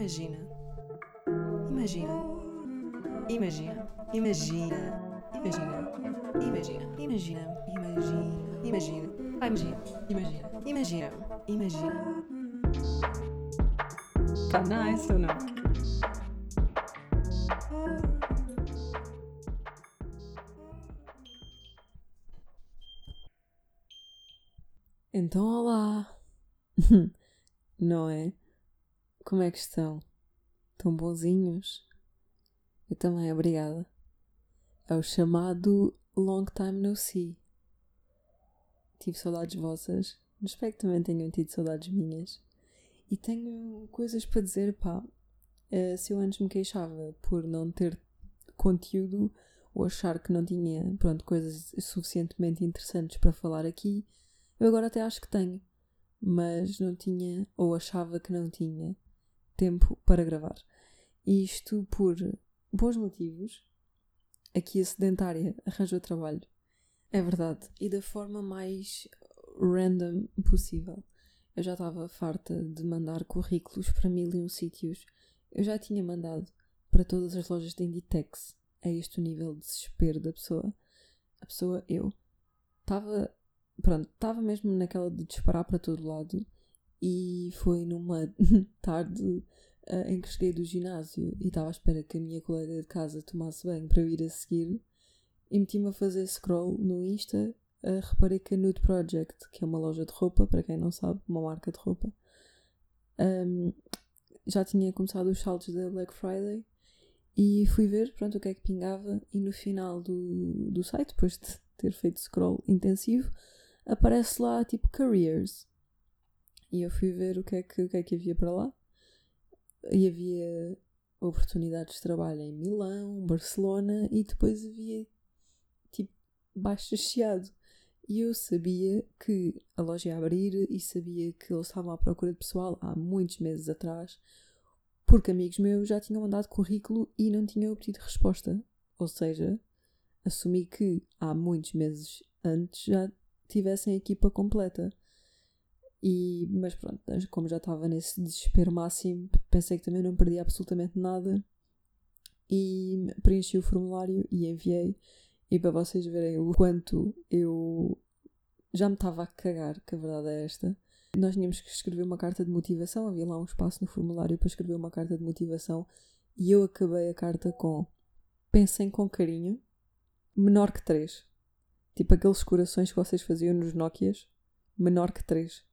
Imagina. Imagina. Imagina. Imagina. Imagina. Imagina. Imagina. Imagina. Imagina. Ah, imagina. Imagina. Imagina. Imagina. Tá nice ou não? Então, olá! Não é? Como é que estão? Tão bonzinhos? Eu também, obrigada. É o chamado Long Time No See. Tive saudades vossas. Espero que também tenham tido saudades minhas. E tenho coisas para dizer, pá. Uh, se eu antes me queixava por não ter conteúdo ou achar que não tinha, pronto, coisas suficientemente interessantes para falar aqui, eu agora até acho que tenho. Mas não tinha, ou achava que não tinha, tempo para gravar. E isto por bons motivos. Aqui a sedentária arranjou trabalho. É verdade. E da forma mais random possível. Eu já estava farta de mandar currículos para mil e um sítios. Eu já tinha mandado para todas as lojas de Inditex. A este nível de desespero da pessoa. A pessoa, eu, estava. Pronto, estava mesmo naquela de disparar para todo lado. E foi numa tarde uh, em que cheguei do ginásio e estava à espera que a minha colega de casa tomasse banho para eu ir a seguir. E meti-me a fazer scroll no Insta uh, reparei que a Nude Project, que é uma loja de roupa, para quem não sabe, uma marca de roupa, um, já tinha começado os saltos da Black Friday e fui ver pronto, o que é que pingava e no final do, do site, depois de ter feito scroll intensivo, aparece lá tipo careers. E eu fui ver o que é que, o que, é que havia para lá. E havia oportunidades de trabalho em Milão, Barcelona e depois havia tipo baixo chiado. E eu sabia que a loja ia abrir e sabia que eles estavam à procura de pessoal há muitos meses atrás, porque amigos meus já tinham mandado currículo e não tinham obtido resposta. Ou seja, assumi que há muitos meses antes já tivessem a equipa completa. E, mas pronto, como já estava nesse desespero máximo, pensei que também não perdia absolutamente nada e preenchi o formulário e enviei. E para vocês verem o quanto eu já me estava a cagar, que a verdade é esta. Nós tínhamos que escrever uma carta de motivação, havia lá um espaço no formulário para escrever uma carta de motivação e eu acabei a carta com pensem com carinho, menor que 3. Tipo aqueles corações que vocês faziam nos Nokias, menor que 3.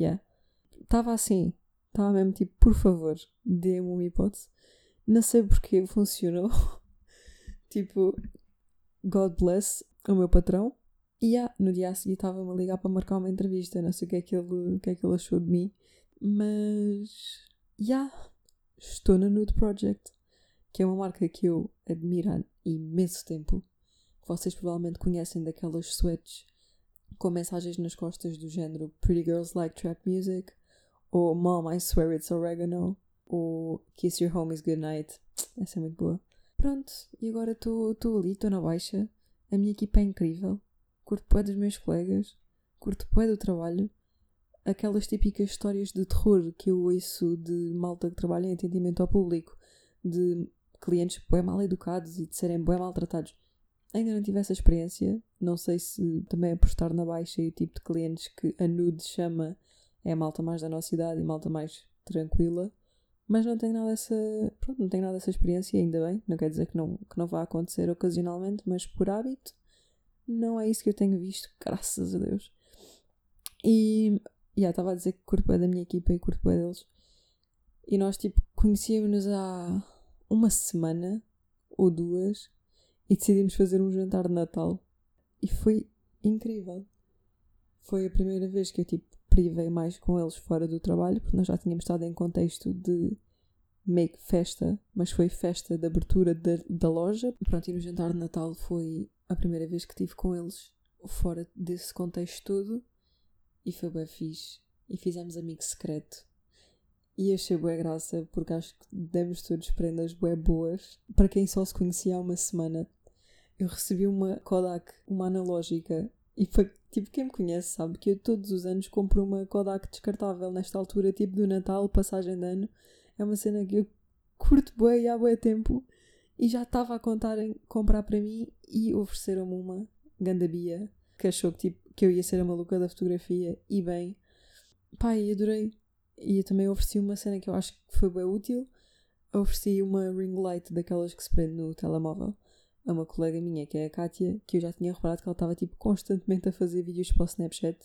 Yeah. Estava assim, estava mesmo tipo, por favor, dê-me uma hipótese. Não sei porque funcionou. tipo, God bless o meu patrão. E yeah, no dia a seguir estava-me a ligar para marcar uma entrevista. Não sei o que é que ele, que é que ele achou de mim. Mas. Yeah, estou na Nude Project. Que é uma marca que eu admiro há imenso tempo. Que vocês provavelmente conhecem daquelas sweats com mensagens nas costas do género Pretty Girls Like Trap Music. Ou Mom, I Swear It's Oregano. Ou Kiss Your Homies Goodnight. Essa é muito boa. Pronto, e agora estou ali, estou na baixa. A minha equipa é incrível. Curto pé dos meus colegas. Curto pé do trabalho. Aquelas típicas histórias de terror que eu ouço de malta que trabalha em atendimento ao público. De clientes bem mal educados e de serem bem maltratados. Ainda não tive essa experiência. Não sei se também apostar na baixa e o tipo de clientes que a Nude chama é malta mais da nossa idade e malta mais tranquila. Mas não tenho nada dessa. Pronto, não tenho nada dessa experiência, ainda bem. Não quer dizer que não, que não vá acontecer ocasionalmente, mas por hábito, não é isso que eu tenho visto, graças a Deus. E. Yeah, estava a dizer que curto é da minha equipa e curto é deles. E nós, tipo, conhecíamos-nos há uma semana ou duas e decidimos fazer um jantar de Natal. E foi incrível. Foi a primeira vez que eu, tipo, privei mais com eles fora do trabalho, porque nós já tínhamos estado em contexto de make festa, mas foi festa de abertura da, da loja. Pronto, e no jantar de Natal foi a primeira vez que estive com eles fora desse contexto todo e foi bem fixe. E fizemos amigo secreto. E achei boa graça porque acho que demos todos prendas bué boas. Para quem só se conhecia há uma semana, eu recebi uma Kodak, uma analógica, e foi Tipo, quem me conhece sabe que eu todos os anos compro uma Kodak descartável nesta altura, tipo do Natal, passagem de ano. é uma cena que eu curto bem há bem tempo e já estava a contar em comprar para mim e ofereceram-me uma gandabia que achou que, tipo, que eu ia ser a maluca da fotografia e bem, pai, adorei. E eu também ofereci uma cena que eu acho que foi bem útil. ofereci uma ring light daquelas que se prende no telemóvel a uma colega minha, que é a Kátia, que eu já tinha reparado que ela estava tipo constantemente a fazer vídeos para o Snapchat.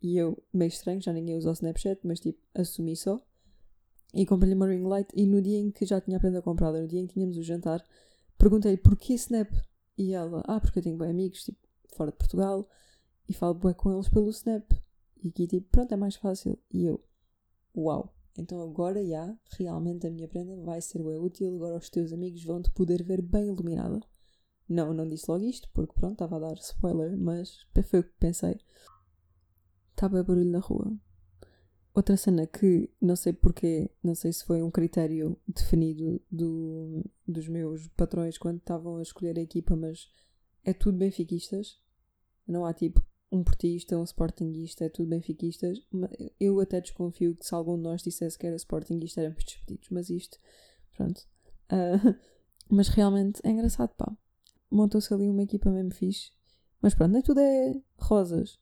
E eu, meio estranho, já ninguém usa o Snapchat, mas tipo, assumi só. E comprei-lhe uma ring light e no dia em que já tinha a comprar, no dia em que tínhamos o jantar, perguntei-lhe porquê Snap? E ela, ah, porque eu tenho bem amigos, tipo, fora de Portugal, e falo bem com eles pelo Snap. E aqui, tipo, pronto, é mais fácil. E eu, uau. Então agora, já, realmente a minha prenda vai ser bem útil, agora os teus amigos vão-te poder ver bem iluminada. Não, não disse logo isto, porque pronto, estava a dar spoiler, mas foi o que pensei. Estava barulho na rua. Outra cena que não sei porquê, não sei se foi um critério definido do, dos meus patrões quando estavam a escolher a equipa, mas é tudo benfiquistas. Não há tipo um portista, um sportinguista, é tudo benfiquistas. Eu até desconfio que se algum de nós dissesse que era sportinguista éramos despedidos, mas isto, pronto. Uh, mas realmente é engraçado, pá. Montou-se ali uma equipa mesmo fixe. Mas pronto, nem tudo é rosas.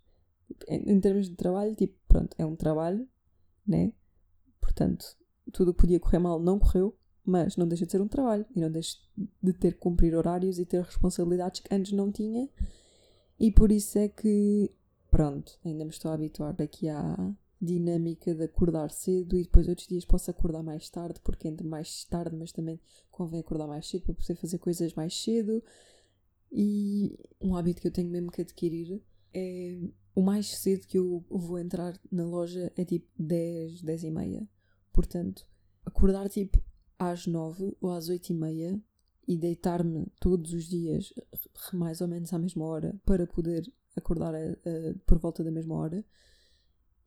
Em, em termos de trabalho, tipo, pronto, é um trabalho, né? Portanto, tudo podia correr mal não correu, mas não deixa de ser um trabalho e não deixa de ter que cumprir horários e ter responsabilidades que antes não tinha. E por isso é que, pronto, ainda me estou a habituar daqui à dinâmica de acordar cedo e depois outros dias posso acordar mais tarde, porque entre mais tarde, mas também convém acordar mais cedo para poder fazer coisas mais cedo. E um hábito que eu tenho mesmo que adquirir é o mais cedo que eu vou entrar na loja é tipo 10, 10 e meia. Portanto, acordar tipo às 9 ou às 8 e meia e deitar-me todos os dias mais ou menos à mesma hora para poder acordar a, a, por volta da mesma hora.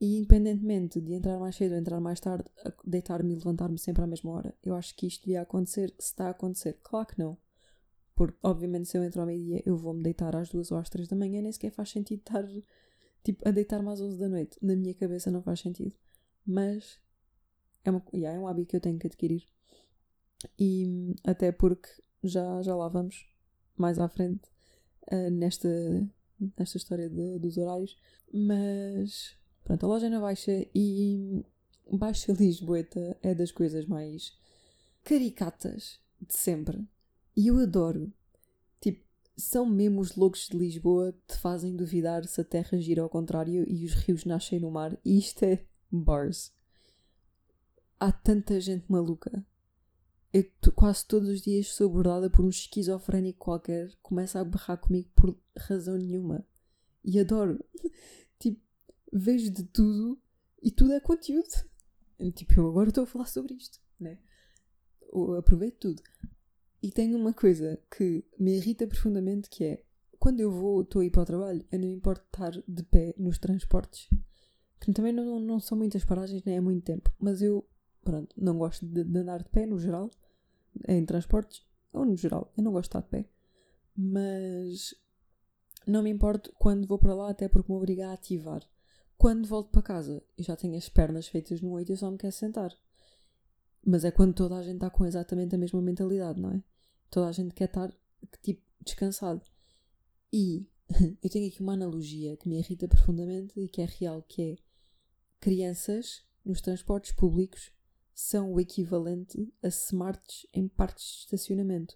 E independentemente de entrar mais cedo ou entrar mais tarde, deitar-me e levantar-me sempre à mesma hora. Eu acho que isto devia acontecer se está a acontecer. Claro que não. Porque, obviamente, se eu entro ao meio-dia, eu vou-me deitar às 2 ou às 3 da manhã, nem sequer faz sentido estar tipo, a deitar-me às 11 da noite. Na minha cabeça não faz sentido. Mas é, uma, yeah, é um hábito que eu tenho que adquirir. E até porque já, já lá vamos mais à frente uh, nesta, nesta história de, dos horários. Mas pronto, a loja é na Baixa e Baixa Lisboeta é das coisas mais caricatas de sempre. E eu adoro são mesmo os loucos de Lisboa que te fazem duvidar se a terra gira ao contrário e os rios nascem no mar. E isto é bars. Há tanta gente maluca. Eu quase todos os dias sou abordada por um esquizofrénico qualquer que começa a berrar comigo por razão nenhuma. E adoro. tipo, vejo de tudo e tudo é conteúdo. Tipo, eu agora estou a falar sobre isto, né? Eu aproveito tudo. E tenho uma coisa que me irrita profundamente que é quando eu vou, estou a ir para o trabalho, eu não me importo estar de pé nos transportes, que também não, não são muitas paragens, nem é muito tempo, mas eu, pronto, não gosto de, de andar de pé no geral, em transportes, ou no geral, eu não gosto de estar de pé, mas não me importo quando vou para lá, até porque me obriga a ativar. Quando volto para casa e já tenho as pernas feitas no oito, eu só me quero sentar. Mas é quando toda a gente está com exatamente a mesma mentalidade, não é? Toda a gente quer estar, tipo, descansado. E eu tenho aqui uma analogia que me irrita profundamente e que é real, que é crianças nos transportes públicos são o equivalente a smarts em parques de estacionamento.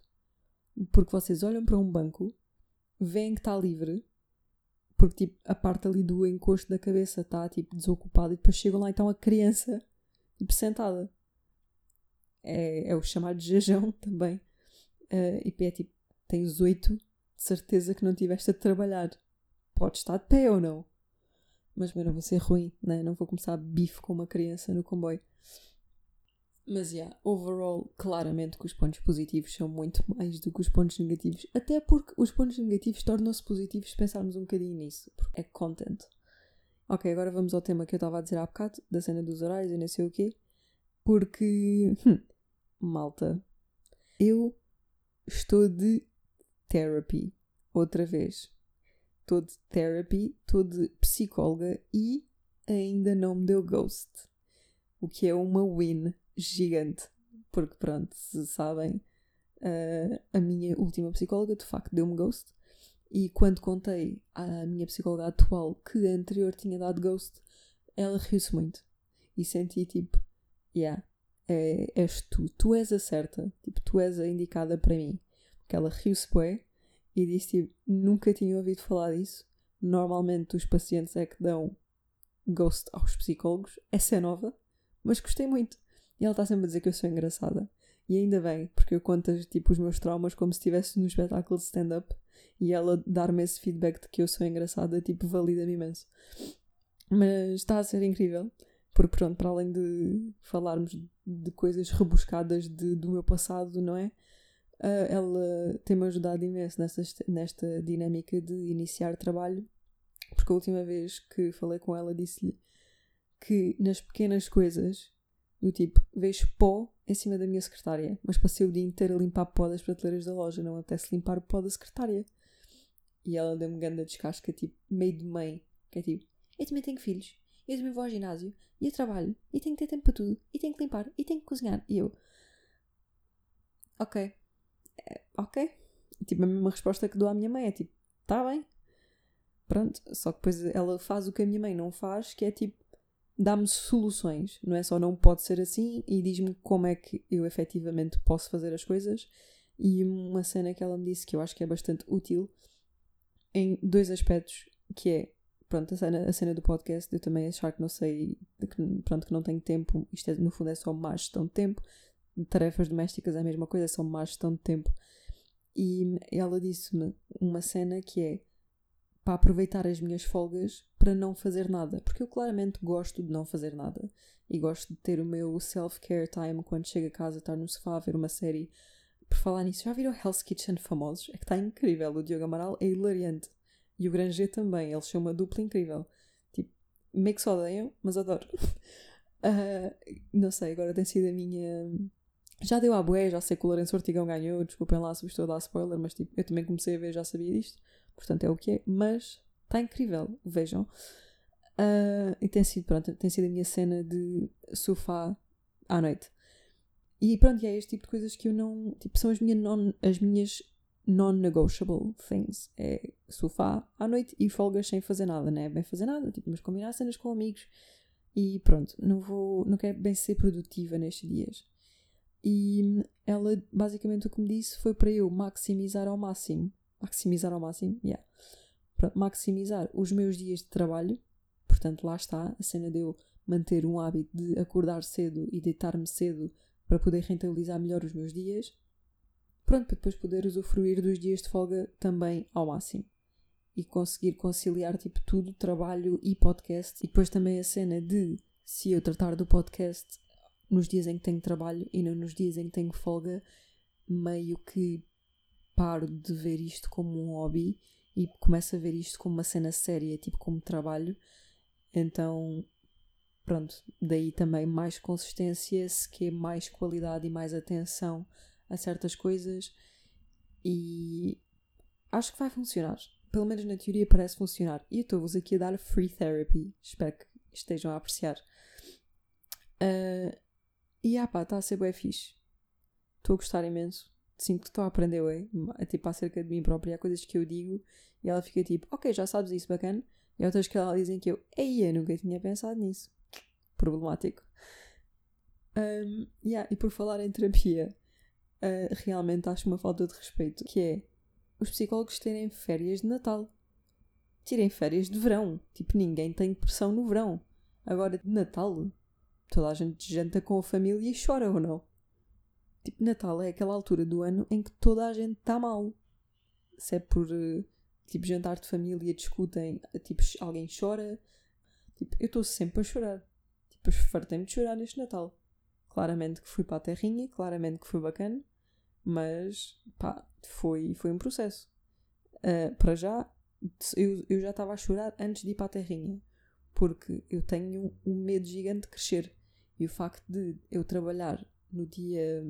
Porque vocês olham para um banco, veem que está livre, porque tipo, a parte ali do encosto da cabeça está tipo desocupada e depois chegam lá e está uma criança tipo, sentada é, é o chamado jejão também. Uh, e é tipo, tens oito, de certeza que não estiveste a trabalhar. Podes estar de pé ou não. Mas não vou ser ruim, né? não vou começar bife com uma criança no comboio. Mas, yeah, overall, claramente que os pontos positivos são muito mais do que os pontos negativos. Até porque os pontos negativos tornam-se positivos se pensarmos um bocadinho nisso. Porque é content. Ok, agora vamos ao tema que eu estava a dizer há bocado, da cena dos horários e não sei o quê. Porque, hum, malta, eu estou de therapy outra vez. Estou de therapy, estou de psicóloga e ainda não me deu ghost. O que é uma win gigante. porque pronto, se sabem, uh, a minha última psicóloga de facto deu-me ghost. E quando contei à minha psicóloga atual que a anterior tinha dado ghost, ela riu-se muito. E senti tipo, yeah, é, és tu, tu és a certa, tipo, tu és a indicada para mim. Porque ela riu-se bem e disse tipo, nunca tinha ouvido falar disso. Normalmente os pacientes é que dão ghost aos psicólogos. Essa é nova, mas gostei muito. E ela está sempre a dizer que eu sou engraçada. E ainda bem, porque eu conto tipo, os meus traumas como se estivesse no espetáculo de stand-up e ela dar-me esse feedback de que eu sou engraçada, tipo, valida-me imenso. Mas está a ser incrível, porque pronto, para além de falarmos de coisas rebuscadas de, do meu passado, não é? Uh, ela tem-me ajudado imenso nessa, nesta dinâmica de iniciar trabalho, porque a última vez que falei com ela disse-lhe que nas pequenas coisas, do tipo, vejo pó em cima da minha secretária, mas passei o dia inteiro a limpar pó das prateleiras da loja, não apetece limpar o pó da secretária. E ela deu-me ganda descasca, tipo, meio de mãe, que é tipo, eu também tenho filhos, eu também vou ao ginásio, e eu trabalho, e tenho que ter tempo para tudo, e tenho que limpar, e tenho que cozinhar. E eu, ok, é, ok. Tipo, a mesma resposta que dou à minha mãe é tipo, tá bem. Pronto, só que depois ela faz o que a minha mãe não faz, que é tipo, dá-me soluções, não é só não pode ser assim e diz-me como é que eu efetivamente posso fazer as coisas. E uma cena que ela me disse que eu acho que é bastante útil em dois aspectos, que é, pronto, a cena, a cena do podcast, eu também achar que não sei, que, pronto, que não tenho tempo, isto é, no fundo é só má gestão de tempo, tarefas domésticas é a mesma coisa, é só má gestão de tempo. E ela disse-me uma cena que é para aproveitar as minhas folgas para não fazer nada, porque eu claramente gosto de não fazer nada e gosto de ter o meu self-care time quando chego a casa, estar no sofá a ver uma série. Por falar nisso, já viram Hell's Kitchen famosos? É que está incrível. O Diogo Amaral é hilariante. E o Granger também. Eles são uma dupla incrível. Tipo, meio que se odeiam, mas adoro. uh, não sei, agora tem sido a minha. Já deu à bué, já sei que o Lourenço Ortigão ganhou. Desculpem lá se estou a dar spoiler, mas tipo, eu também comecei a ver, já sabia disto. Portanto, é o que é. Mas está incrível, vejam. Uh, e tem sido, pronto, tem sido a minha cena de sofá à noite. E pronto, é este tipo de coisas que eu não. Tipo, são as, minha non, as minhas non-negotiable things. É sofá à noite e folgas sem fazer nada, não é bem fazer nada, tipo, mas combinar cenas com amigos. E pronto, não vou. Não quero bem ser produtiva nestes dias. E ela, basicamente, o que me disse foi para eu maximizar ao máximo maximizar ao máximo, yeah. para maximizar os meus dias de trabalho. Portanto, lá está a cena de eu manter um hábito de acordar cedo e deitar-me cedo para poder rentabilizar melhor os meus dias. Pronto, para depois poder usufruir dos dias de folga também ao máximo. E conseguir conciliar tipo tudo, trabalho e podcast. E depois também a cena de se eu tratar do podcast nos dias em que tenho trabalho e não nos dias em que tenho folga, meio que paro de ver isto como um hobby e começo a ver isto como uma cena séria, tipo como trabalho. Então, pronto, daí também mais consistência, se quer mais qualidade e mais atenção a certas coisas e acho que vai funcionar. Pelo menos na teoria parece funcionar. E eu estou-vos aqui a dar free therapy. Espero que estejam a apreciar. Uh, e ah pá, está a ser bem fixe. Estou a gostar imenso sinto que estou a aprender, ué, tipo, acerca de mim própria, há coisas que eu digo e ela fica tipo, ok, já sabes isso, bacana. E há outras que ela dizem que eu, ei, eu nunca tinha pensado nisso. Problemático. Um, yeah, e por falar em terapia, uh, realmente acho uma falta de respeito, que é os psicólogos terem férias de Natal. Tirem férias de verão. Tipo, ninguém tem depressão no verão. Agora, de Natal, toda a gente janta com a família e chora ou não? Tipo, Natal é aquela altura do ano em que toda a gente está mal. Se é por, eh, tipo, jantar de família, discutem, tipo, alguém chora. Tipo, eu estou sempre a chorar. Tipo, fartei-me de chorar neste Natal. Claramente que fui para a terrinha, claramente que foi bacana, mas, pá, foi, foi um processo. Uh, para já, eu, eu já estava a chorar antes de ir para a terrinha, porque eu tenho um medo gigante de crescer. E o facto de eu trabalhar no dia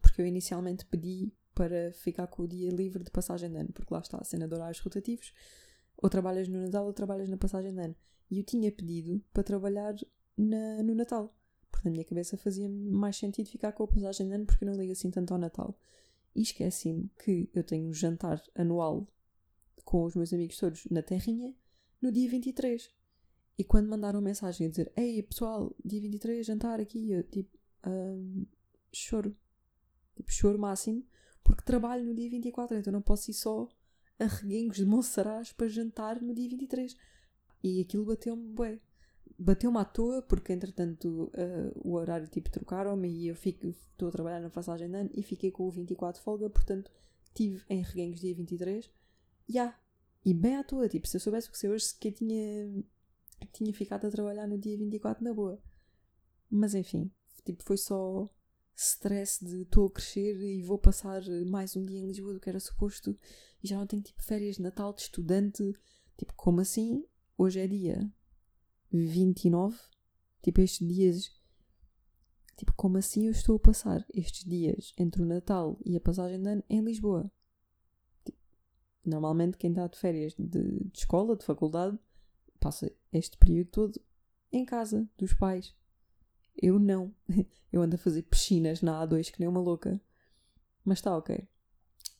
porque eu inicialmente pedi para ficar com o dia livre de passagem de ano, porque lá está a cena de horários rotativos, ou trabalhas no Natal ou trabalhas na passagem de ano. E eu tinha pedido para trabalhar na, no Natal. porque na minha cabeça fazia mais sentido ficar com a passagem de ano porque eu não ligo assim tanto ao Natal. E esqueci-me que eu tenho um jantar anual com os meus amigos todos na Terrinha no dia 23. E quando mandaram mensagem a dizer Ei pessoal, dia 23, jantar aqui, eu tipo, choro. Tipo, choro máximo, porque trabalho no dia 24, então não posso ir só a reguengos de Monsaraz para jantar no dia 23. E aquilo bateu-me bem. Bateu-me à toa, porque entretanto uh, o horário tipo trocaram-me e eu estou a trabalhar na passagem de ano e fiquei com o 24 de folga, portanto tive em reguengos dia 23. Já. Yeah. E bem à toa, tipo, se eu soubesse o que sei hoje, que tinha, tinha ficado a trabalhar no dia 24 na boa. Mas enfim, tipo, foi só stress de estou a crescer e vou passar mais um dia em Lisboa do que era suposto e já não tenho tipo férias de Natal de estudante. Tipo, como assim? Hoje é dia 29. Tipo, estes dias. Tipo, como assim eu estou a passar estes dias entre o Natal e a passagem de ano em Lisboa? Tipo, normalmente quem está de férias de, de escola, de faculdade, passa este período todo em casa dos pais. Eu não. Eu ando a fazer piscinas na A2 que nem uma louca. Mas está ok.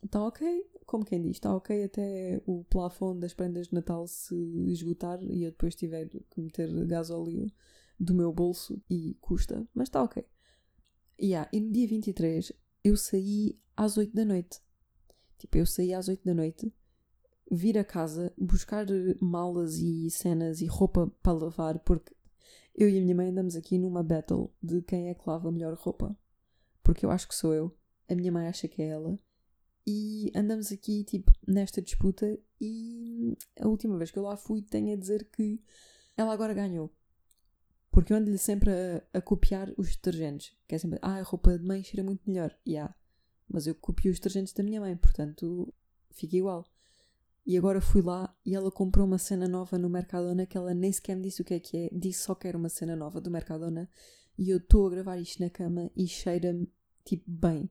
Está ok, como quem diz, está ok até o plafond das prendas de Natal se esgotar e eu depois tiver que meter gasóleo do meu bolso e custa, mas está ok. Yeah, e no dia 23 eu saí às 8 da noite. Tipo, eu saí às 8 da noite, vir a casa, buscar malas e cenas e roupa para lavar, porque eu e a minha mãe andamos aqui numa battle de quem é que lava melhor roupa. Porque eu acho que sou eu, a minha mãe acha que é ela. E andamos aqui, tipo, nesta disputa. E a última vez que eu lá fui, tenho a dizer que ela agora ganhou. Porque eu ando-lhe sempre a, a, copiar os detergentes. Que é sempre, ah, a roupa de mãe cheira muito melhor. E yeah. Mas eu copio os detergentes da minha mãe, portanto, fica igual. E agora fui lá e ela comprou uma cena nova no Mercadona que ela nem sequer me disse o que é que é. Disse só que era uma cena nova do Mercadona. E eu estou a gravar isto na cama e cheira-me, tipo, bem.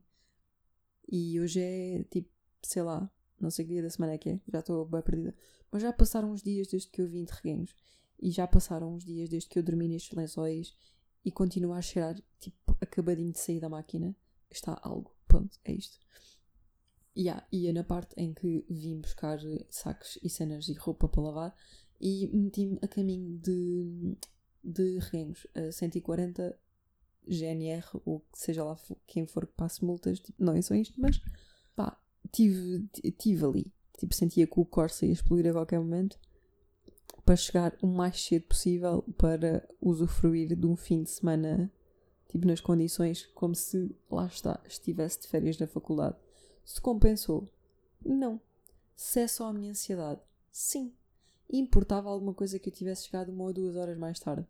E hoje é, tipo, sei lá, não sei que dia da semana é que é. Já estou bem perdida. Mas já passaram uns dias desde que eu vim de reguengos. E já passaram uns dias desde que eu dormi nestes lençóis. E continua a cheirar, tipo, acabadinho de sair da máquina. Está algo. Pronto, é isto. Yeah, ia na parte em que vim buscar sacos e cenas e roupa para lavar e meti-me a caminho de, de Reguengos, a 140 GNR, ou seja lá quem for que passe multas, tipo, não é só isto, mas pá, tive, tive ali. Tipo, sentia que o Corsa ia explodir a qualquer momento para chegar o mais cedo possível para usufruir de um fim de semana, tipo, nas condições como se, lá está, estivesse de férias na faculdade se compensou? Não. Se é só a minha ansiedade? Sim. Importava alguma coisa que eu tivesse chegado uma ou duas horas mais tarde?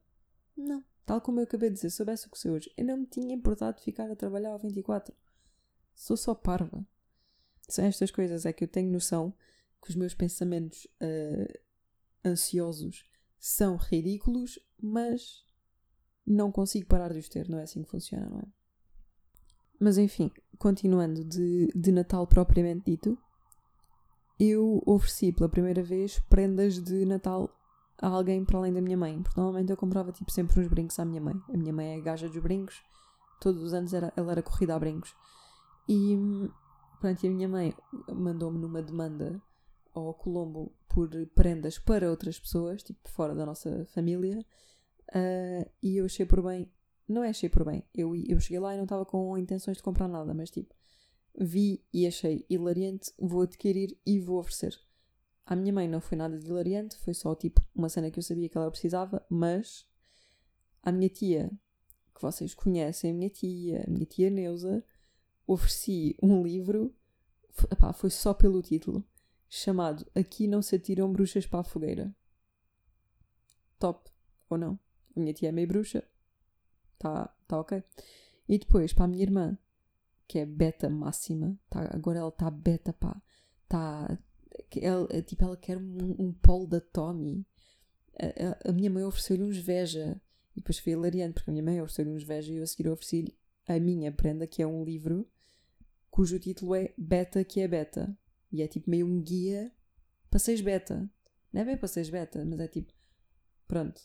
Não. Tal como eu acabei de dizer, soubesse o que sei hoje, eu não me tinha importado ficar a trabalhar ao 24. Sou só parva. São estas coisas, é que eu tenho noção que os meus pensamentos uh, ansiosos são ridículos, mas não consigo parar de os ter, não é assim que funciona, não é? Mas enfim, continuando de, de Natal propriamente dito, eu ofereci pela primeira vez prendas de Natal a alguém para além da minha mãe. Porque normalmente eu comprava tipo sempre uns brincos à minha mãe. A minha mãe é gaja dos brincos, todos os anos era, ela era corrida a brincos. E pronto, e a minha mãe mandou-me numa demanda ao Colombo por prendas para outras pessoas, tipo fora da nossa família. Uh, e eu achei por bem não é achei por bem. Eu, eu cheguei lá e não estava com intenções de comprar nada, mas tipo, vi e achei hilariante, vou adquirir e vou oferecer. À minha mãe não foi nada de hilariante, foi só tipo uma cena que eu sabia que ela precisava, mas à minha tia, que vocês conhecem, a minha tia, a minha tia Neuza, ofereci um livro, epá, foi só pelo título, chamado Aqui não se atiram bruxas para a fogueira. Top, ou não? A minha tia é meio bruxa, Está tá ok. E depois, para a minha irmã, que é beta máxima, tá, agora ela está beta, pá. Está. Ela, é, tipo, ela quer um, um polo da Tommy. A, a, a minha mãe ofereceu-lhe uns Veja. E depois foi hilariante, porque a minha mãe ofereceu-lhe uns Veja e eu a seguir ofereci-lhe a minha prenda, que é um livro cujo título é Beta que é Beta. E é tipo meio um guia para seis beta. Não é bem para seis beta, mas é tipo, pronto,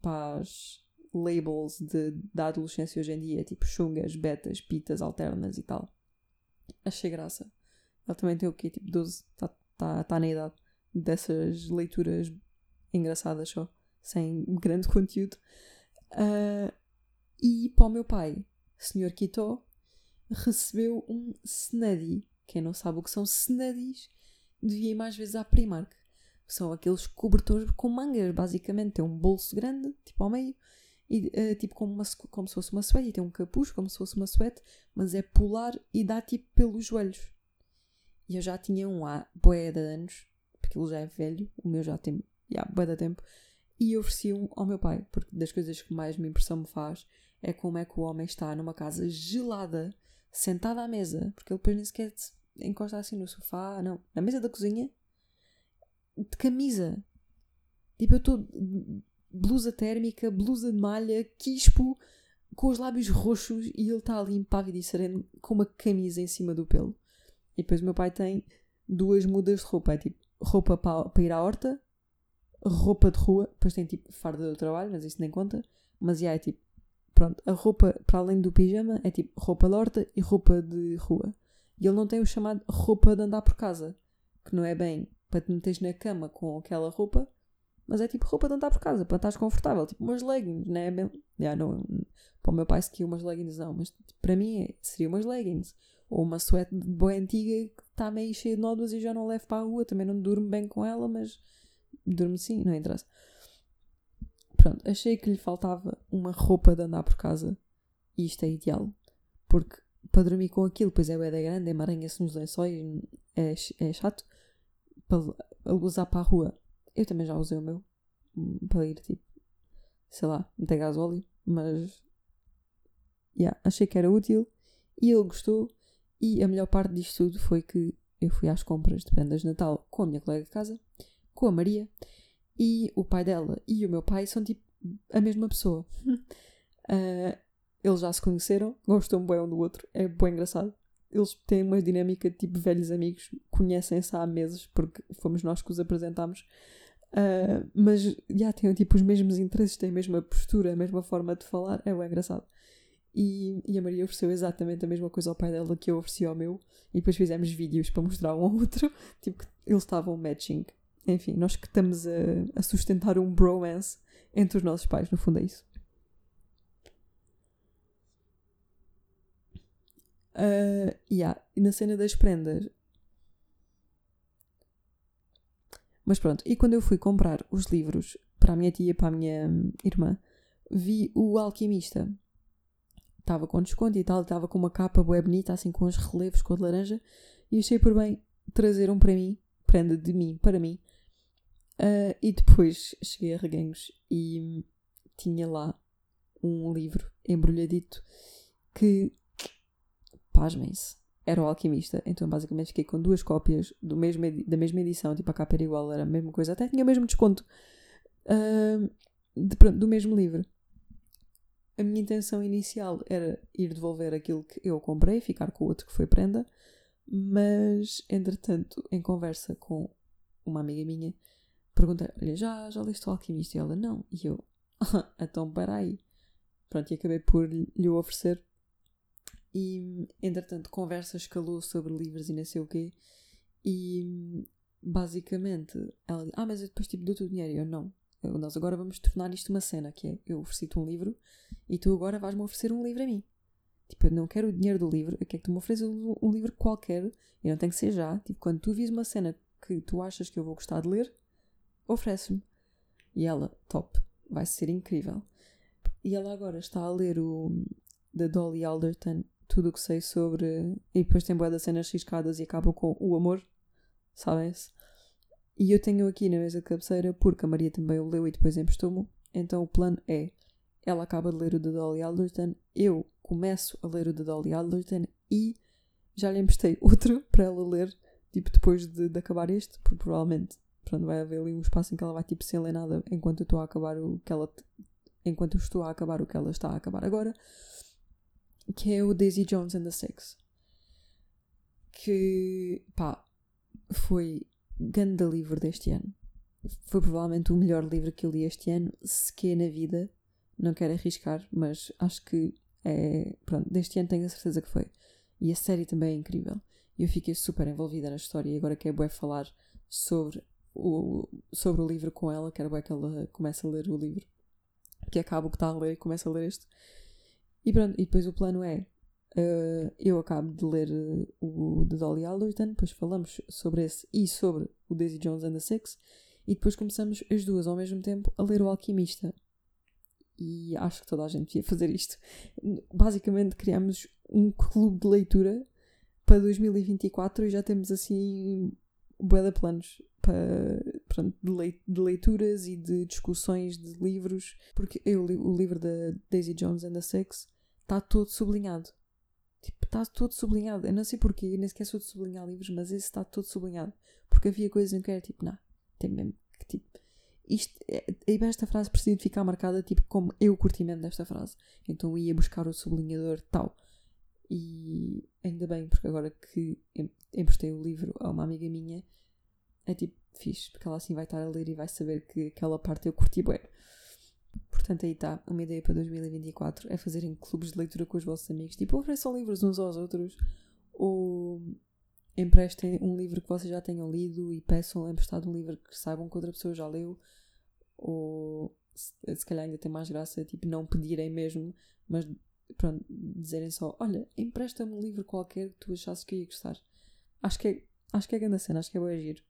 paz labels de, da adolescência hoje em dia, tipo chungas, betas, pitas, alternas e tal. Achei graça. Ele também tem o quê? Tipo 12, está tá, tá na idade dessas leituras engraçadas só, sem grande conteúdo. Uh, e para o meu pai, Sr. Quito, recebeu um Snuddy. Quem não sabe o que são Snuddies, devia ir mais vezes à Primark. São aqueles cobertores com mangas, basicamente. Tem um bolso grande, tipo ao meio, e, uh, tipo como, uma, como se fosse uma suéte, e tem um capuz como se fosse uma suéte, mas é polar e dá tipo pelos joelhos. E eu já tinha um há boé de anos, porque ele já é velho, o meu já tem já, boé de tempo, e ofereci um ao meu pai, porque das coisas que mais me impressão me faz é como é que o homem está numa casa gelada, sentado à mesa, porque ele depois nem sequer encosta assim no sofá, não, na mesa da cozinha, de camisa. Tipo, eu estou blusa térmica, blusa de malha, quispo, com os lábios roxos e ele está ali impávido e sereno com uma camisa em cima do pelo. E depois o meu pai tem duas mudas de roupa. É tipo roupa para, ir à horta, roupa de rua, depois tem tipo farda do trabalho, mas isso nem conta. Mas já é tipo, pronto, a roupa para além do pijama é tipo roupa de horta e roupa de rua. E ele não tem o chamado roupa de andar por casa, que não é bem para te meteres na cama com aquela roupa, mas é tipo roupa de andar por casa, para estar desconfortável, tipo umas leggings, não é? Bem, yeah, não, para o meu pai seria umas leggings não, mas para mim é, seria umas leggings. Ou uma suéte boa antiga que está meio cheia de nódoas e já não levo para a rua, também não durmo bem com ela, mas durmo sim, não interessa. Pronto, achei que lhe faltava uma roupa de andar por casa e isto é ideal, porque para dormir com aquilo, pois é da grande, emaranha-se nos lençóis, é, é chato, para usar para a rua. Eu também já usei o meu hum, para ir tipo, sei lá, meter gasóleo, mas yeah, achei que era útil e ele gostou. E a melhor parte disto tudo foi que eu fui às compras de prendas de Natal com a minha colega de casa, com a Maria, e o pai dela e o meu pai são tipo a mesma pessoa. uh, eles já se conheceram, gostam bem um do outro, é bem engraçado eles têm uma dinâmica tipo velhos amigos, conhecem-se há meses, porque fomos nós que os apresentámos, uh, mas já têm tipo os mesmos interesses, têm a mesma postura, a mesma forma de falar, é bem engraçado. E, e a Maria ofereceu exatamente a mesma coisa ao pai dela que eu ofereci ao meu, e depois fizemos vídeos para mostrar um ao outro, tipo eles estavam matching. Enfim, nós que estamos a, a sustentar um bromance entre os nossos pais, no fundo é isso. Uh, yeah. E na cena das prendas. Mas pronto, e quando eu fui comprar os livros para a minha tia, para a minha irmã, vi o Alquimista. Estava com desconto e tal, estava com uma capa boa bonita, assim com os relevos cor de laranja, e achei por bem trazer um para mim, prenda de mim, para mim. Uh, e depois cheguei a Reguengos e tinha lá um livro embrulhadito que pasmem-se, era o Alquimista. Então basicamente fiquei com duas cópias do mesmo da mesma edição, tipo a capa era igual, era a mesma coisa, até tinha o mesmo desconto uh, de, pronto, do mesmo livro. A minha intenção inicial era ir devolver aquilo que eu comprei, ficar com o outro que foi prenda, mas entretanto, em conversa com uma amiga minha, perguntei: Olha, já, já leste o Alquimista? E ela: Não. E eu: Então, peraí. Pronto, e acabei por lhe oferecer e, entretanto, conversa escalou sobre livros e não sei o quê. E, basicamente, ela diz: Ah, mas eu depois tipo, dou-te o dinheiro. E eu: Não. Eu, nós agora vamos tornar isto uma cena, que é eu ofereci-te um livro e tu agora vais-me oferecer um livro a mim. Tipo, eu não quero o dinheiro do livro, eu quero que tu me ofereças um, um livro qualquer e não tem que ser já. Tipo, quando tu vis uma cena que tu achas que eu vou gostar de ler, oferece-me. E ela, top, vai ser incrível. E ela agora está a ler o da Dolly Alderton tudo o que sei sobre. E depois tem boas cenas riscadas e acaba com o amor, sabem-se? E eu tenho aqui na mesa de cabeceira, porque a Maria também o leu e depois emprestou-me. Então o plano é: ela acaba de ler o de Dolly Alderton, eu começo a ler o de Dolly Alderton e já lhe emprestei outro para ela ler, tipo depois de, de acabar este, porque provavelmente pronto, vai haver ali um espaço em que ela vai tipo sem ler nada enquanto eu estou a acabar o que ela. enquanto eu estou a acabar o que ela está a acabar agora que é o Daisy Jones and the Six. Que, pá, foi grande livro deste ano. Foi provavelmente o melhor livro que eu li este ano, sequer na vida. Não quero arriscar, mas acho que é. Pronto, deste ano tenho a certeza que foi. E a série também é incrível. E eu fiquei super envolvida na história e agora quero é falar sobre o, sobre o livro com ela, quero é que ela comece a ler o livro. Que acaba o que está a ler e começa a ler este. E pronto, e depois o plano é. Uh, eu acabo de ler uh, o de Dolly Alderton, depois falamos sobre esse e sobre o Daisy Jones and the Six, e depois começamos as duas ao mesmo tempo a ler o Alquimista. E acho que toda a gente ia fazer isto. Basicamente, criamos um clube de leitura para 2024 e já temos assim bué de planos para, de, leit de, leituras e de discussões de livros, porque eu, o livro da Daisy Jones and the Six está todo sublinhado. Tipo, está todo sublinhado. Eu não sei porquê, nem sequer sou de sublinhar livros, mas esse está todo sublinhado. Porque havia coisas em que era tipo, não, tem mesmo que tipo. Isto, é, esta frase precisa de ficar marcada tipo como eu curti mesmo desta frase. Então ia buscar o sublinhador tal. E ainda bem, porque agora que emprestei o livro a uma amiga minha, é tipo fixe, porque ela assim vai estar a ler e vai saber que aquela parte eu curti bem. Portanto, aí está, uma ideia para 2024 é fazerem clubes de leitura com os vossos amigos. Tipo, ofereçam livros uns aos outros, ou emprestem um livro que vocês já tenham lido e peçam emprestado um livro que saibam que outra pessoa já leu, ou se, calhar ainda tem mais graça, tipo, não pedirem mesmo, mas pronto, dizerem só: Olha, empresta-me um livro qualquer que tu achasses que ia gostar. Acho que é, acho que é grande cena, acho que é bom agir.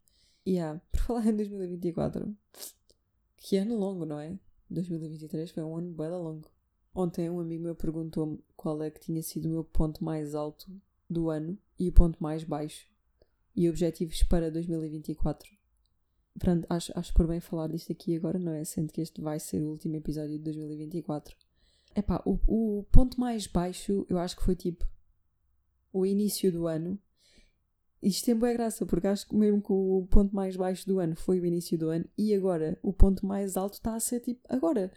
Yeah, por falar em 2024, que ano longo, não é? 2023 foi um ano bem longo. Ontem um amigo meu perguntou-me qual é que tinha sido o meu ponto mais alto do ano e o ponto mais baixo e objetivos para 2024. Pronto, acho, acho por bem falar disto aqui agora, não é? Sendo que este vai ser o último episódio de 2024. Epá, o, o ponto mais baixo eu acho que foi tipo o início do ano. Isto tem boa graça, porque acho que mesmo que o ponto mais baixo do ano foi o início do ano e agora o ponto mais alto está a ser tipo agora.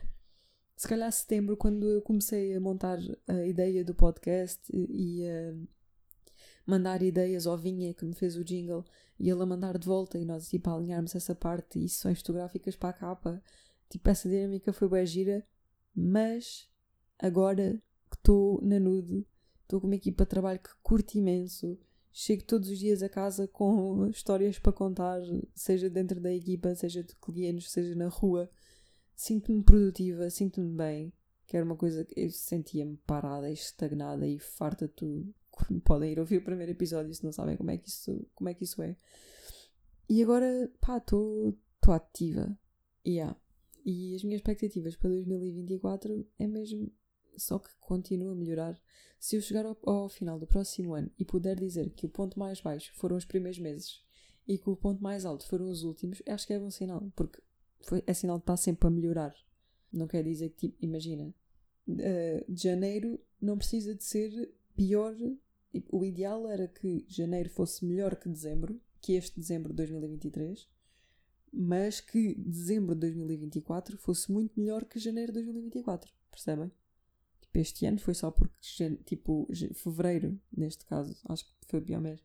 Se calhar setembro, quando eu comecei a montar a ideia do podcast e a mandar ideias ao Vinha que me fez o jingle e ele a mandar de volta e nós tipo a alinharmos essa parte e sessões fotográficas para a capa. Tipo, essa dinâmica foi bem gira, mas agora que estou na nude, estou com uma equipa de trabalho que curte imenso, chego todos os dias a casa com histórias para contar, seja dentro da equipa, seja de clientes, seja na rua. Sinto-me produtiva, sinto-me bem, que era uma coisa que eu sentia-me parada e estagnada e farta de tudo. Podem ir ouvir o primeiro episódio se não sabem como é que isso, como é, que isso é. E agora, pá, estou ativa. Yeah. E as minhas expectativas para 2024 é mesmo só que continua a melhorar. Se eu chegar ao, ao, final do próximo ano e puder dizer que o ponto mais baixo foram os primeiros meses e que o ponto mais alto foram os últimos, acho que é bom sinal, porque foi, é sinal de estar sempre a melhorar. Não quer dizer que, tipo, imagina, de janeiro não precisa de ser pior. Tipo, o ideal era que janeiro fosse melhor que dezembro, que este dezembro de 2023, mas que dezembro de 2024 fosse muito melhor que janeiro de 2024. Percebem? Tipo, este ano foi só porque, tipo, fevereiro, neste caso, acho que foi o pior mês.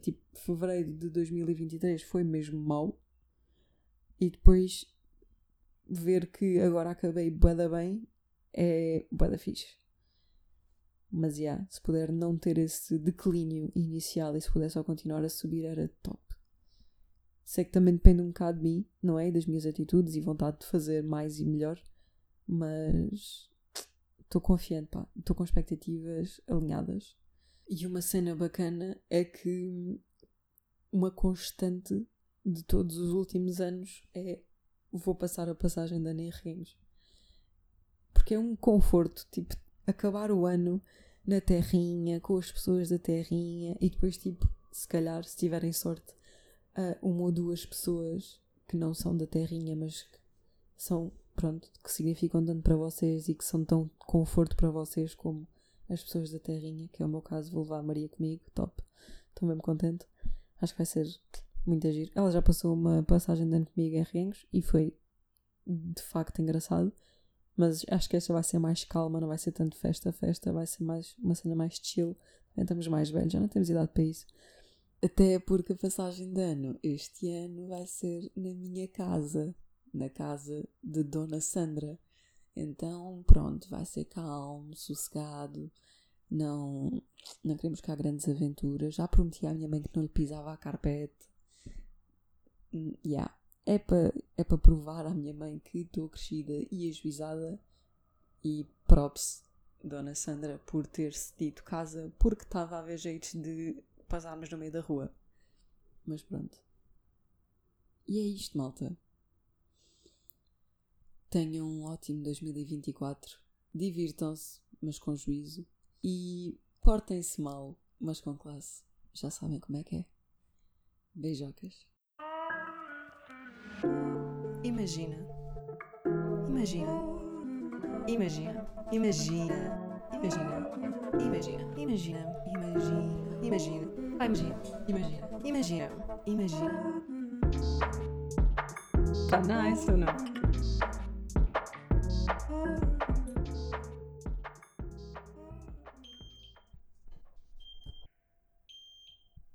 Tipo, fevereiro de 2023 foi mesmo mau. E depois ver que agora acabei bué bem é bué fixe. Mas, yeah, se puder não ter esse declínio inicial e se puder só continuar a subir era top. Sei que também depende um bocado de mim, não é? Das minhas atitudes e vontade de fazer mais e melhor. Mas estou confiante, pá. Estou com expectativas alinhadas. E uma cena bacana é que uma constante de todos os últimos anos é vou passar a passagem da Ana. Porque é um conforto, tipo, acabar o ano na terrinha, com as pessoas da terrinha e depois, tipo, se calhar, se tiverem sorte, uma ou duas pessoas que não são da terrinha, mas que são pronto, que significam tanto para vocês e que são tão conforto para vocês como as pessoas da terrinha, que é o meu caso, vou levar a Maria comigo, top. Estou mesmo contente. Acho que vai ser muito agir. Ela já passou uma passagem de ano comigo em Riengos e foi de facto engraçado. Mas acho que esta vai ser mais calma, não vai ser tanto festa, festa, vai ser mais uma cena mais chill. Estamos mais velhos, já não temos idade para isso. Até porque a passagem de ano este ano vai ser na minha casa na casa de Dona Sandra. Então, pronto, vai ser calmo, sossegado. Não, não queremos cá grandes aventuras. Já prometi à minha mãe que não lhe pisava a carpete. Hum, yeah. É para é para provar à minha mãe que estou crescida e ajuizada. E props, Dona Sandra, por ter cedido casa porque estava a ver jeitos de passarmos no meio da rua. Mas pronto. E é isto, malta. Tenham um ótimo 2024. Divirtam-se, mas com juízo. E portem-se mal, mas com classe. Já sabem como é que é. Beijocas. Imagina. Imagina. Imagina. Imagina. Imagina. Imagina. Imagina. Imagina. Imagina. Ah, imagina. Imagina. Imagina. Imagina. Tá nice ou não?